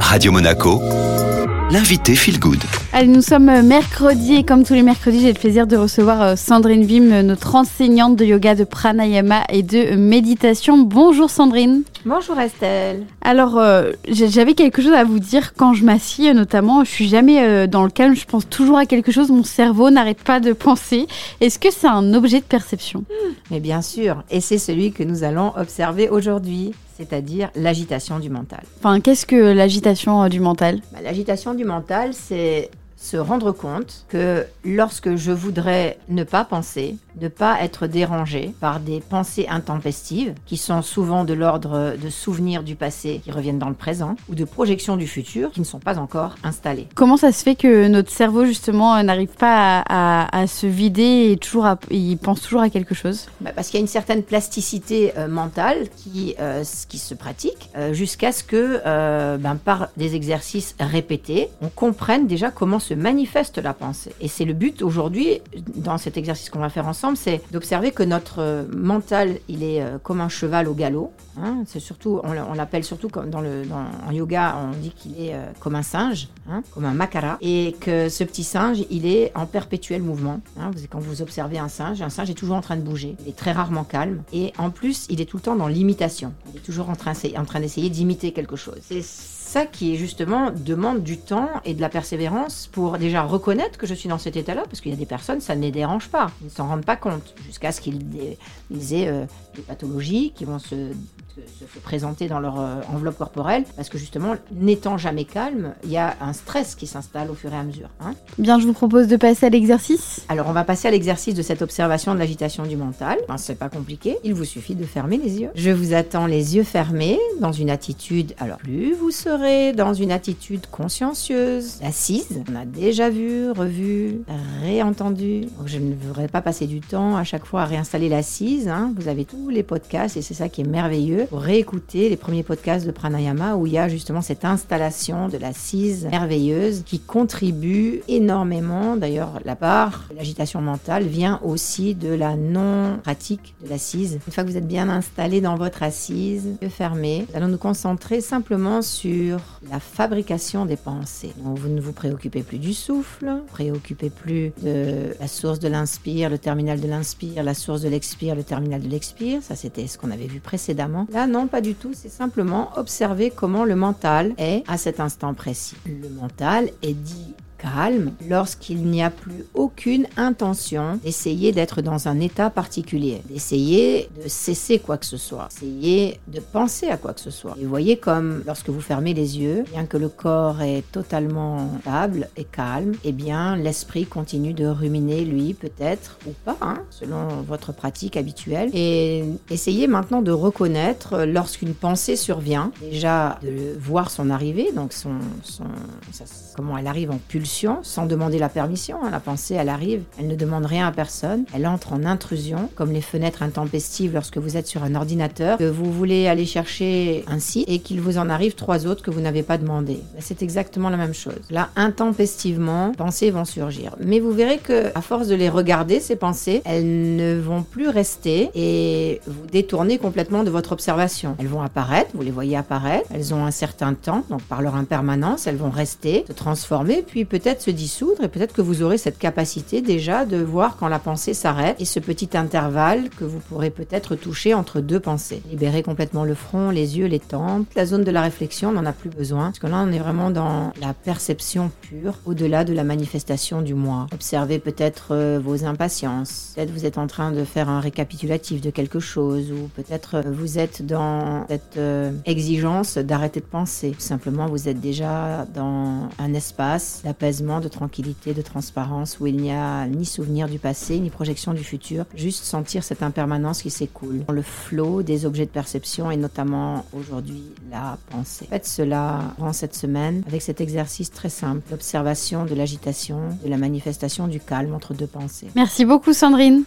Radio Monaco, l'invité Feel Good. Allez, nous sommes euh, mercredi et comme tous les mercredis, j'ai le plaisir de recevoir euh, Sandrine Vim, euh, notre enseignante de yoga, de pranayama et de méditation. Bonjour Sandrine. Bonjour Estelle. Alors, euh, j'avais quelque chose à vous dire quand je m'assieds, notamment. Je suis jamais euh, dans le calme, je pense toujours à quelque chose. Mon cerveau n'arrête pas de penser. Est-ce que c'est un objet de perception? Mais bien sûr, et c'est celui que nous allons observer aujourd'hui, c'est-à-dire l'agitation du mental. Enfin, qu'est-ce que l'agitation euh, du mental? Bah, L'agitation du mental, c'est se rendre compte que lorsque je voudrais ne pas penser, ne pas être dérangé par des pensées intempestives, qui sont souvent de l'ordre de souvenirs du passé qui reviennent dans le présent, ou de projections du futur qui ne sont pas encore installées. Comment ça se fait que notre cerveau, justement, euh, n'arrive pas à, à- à se vider et toujours à- il pense toujours à quelque chose? Bah, parce qu'il y a une certaine plasticité euh, mentale qui, euh, qui se pratique euh, jusqu'à ce que, ben, par des exercices répétés, on comprenne déjà comment se manifeste la pensée. Et c'est le but aujourd'hui, dans cet exercice qu'on va faire ensemble, c'est d'observer que notre euh, mental, il est euh, comme un cheval au galop. hein. c'est surtout, on, l'a- on l'appelle surtout comme dans le, dans- en yoga, on dit qu'il est euh, comme un singe, hein, comme un makara, et que ce petit singe, il est en perpétuel mouvement. hein. Quand vous observez un singe, un singe est toujours en train de bouger. Il est très rarement calme, et en plus, il est tout le temps dans l'imitation. Il est toujours en train, en train d'essayer d'imiter quelque chose. Ça qui est justement demande du temps et de la persévérance pour déjà reconnaître que je suis dans cet état-là, parce qu'il y a des personnes, ça ne les dérange pas, ils ne s'en rendent pas compte, jusqu'à ce qu'ils aient euh, des pathologies qui vont se, se- se présenter dans leur euh, enveloppe corporelle, parce que justement, n'étant jamais calme, il y a un stress qui s'installe au fur et à mesure. hein. Bien, je vous propose de passer à l'exercice. Alors, on va passer à l'exercice de cette observation de l'agitation du mental. Ben, c'est pas compliqué. Il vous suffit de fermer les yeux. Je vous attends les yeux fermés dans une attitude. Alors, plus vous serez dans une attitude consciencieuse, assise. On a déjà vu, revu, réentendu. Donc, je ne voudrais pas passer du temps à chaque fois à réinstaller l'assise. hein. Vous avez tous les podcasts et c'est ça qui est merveilleux réécouter les premiers podcasts de Pranayama où il y a justement cette installation de l'assise merveilleuse qui contribue énormément. D'ailleurs, la part de l'agitation mentale vient aussi de la non-pratique de l'assise. Une fois que vous êtes bien installé dans votre assise, yeux fermés, nous allons nous concentrer simplement sur la fabrication des pensées. Vous ne vous préoccupez plus du souffle, préoccupez plus de la source de l'inspire, le terminal de l'inspire, la source de l'expire, le terminal de l'expire. Ça, c'était ce qu'on avait vu précédemment. Là, non, pas du tout. C'est simplement observer comment le mental est à cet instant précis. Le mental est dit calme lorsqu'il n'y a plus aucune intention d'essayer d'être dans un état particulier, d'essayer de cesser quoi que ce soit, d'essayer de penser à quoi que ce soit. Et vous voyez comme lorsque vous fermez les yeux, bien que le corps est totalement stable et calme, eh bien l'esprit continue de ruminer lui peut-être ou pas, hein, selon votre pratique habituelle. Et essayez maintenant de reconnaître lorsqu'une pensée survient, déjà de voir son arrivée, donc son, son, comment elle arrive en pulsion, sans demander la permission. hein. La pensée, elle arrive, elle ne demande rien à personne, elle entre en intrusion, comme les fenêtres intempestives lorsque vous êtes sur un ordinateur, que vous voulez aller chercher un site et qu'il vous en arrive trois autres que vous n'avez pas demandé. Ben, C'est exactement la même chose. Là, intempestivement, pensées vont surgir. Mais vous verrez que, à force de les regarder, ces pensées, elles ne vont plus rester et vous détourner complètement de votre observation. Elles vont apparaître, vous les voyez apparaître, elles ont un certain temps, donc par leur impermanence, elles vont rester, se transformer, puis peut-être se dissoudre et peut-être que vous aurez cette capacité déjà de voir quand la pensée s'arrête et ce petit intervalle que vous pourrez peut-être toucher entre deux pensées. Libérer complètement le front, les yeux, les tempes, la zone de la réflexion, on n'en a plus besoin parce que là on est vraiment dans la perception pure au-delà de la manifestation du moi. Observez peut-être euh, vos impatiences. Peut-être vous êtes en train de faire un récapitulatif de quelque chose ou peut-être euh, vous êtes dans cette euh, exigence d'arrêter de penser. Tout simplement vous êtes déjà dans un espace de tranquillité, de transparence où il n'y a ni souvenir du passé ni projection du futur, juste sentir cette impermanence qui s'écoule. Le flot des objets de perception et notamment aujourd'hui la pensée. Faites cela durant cette semaine avec cet exercice très simple, l'observation de l'agitation, de la manifestation du calme entre deux pensées. Merci beaucoup Sandrine.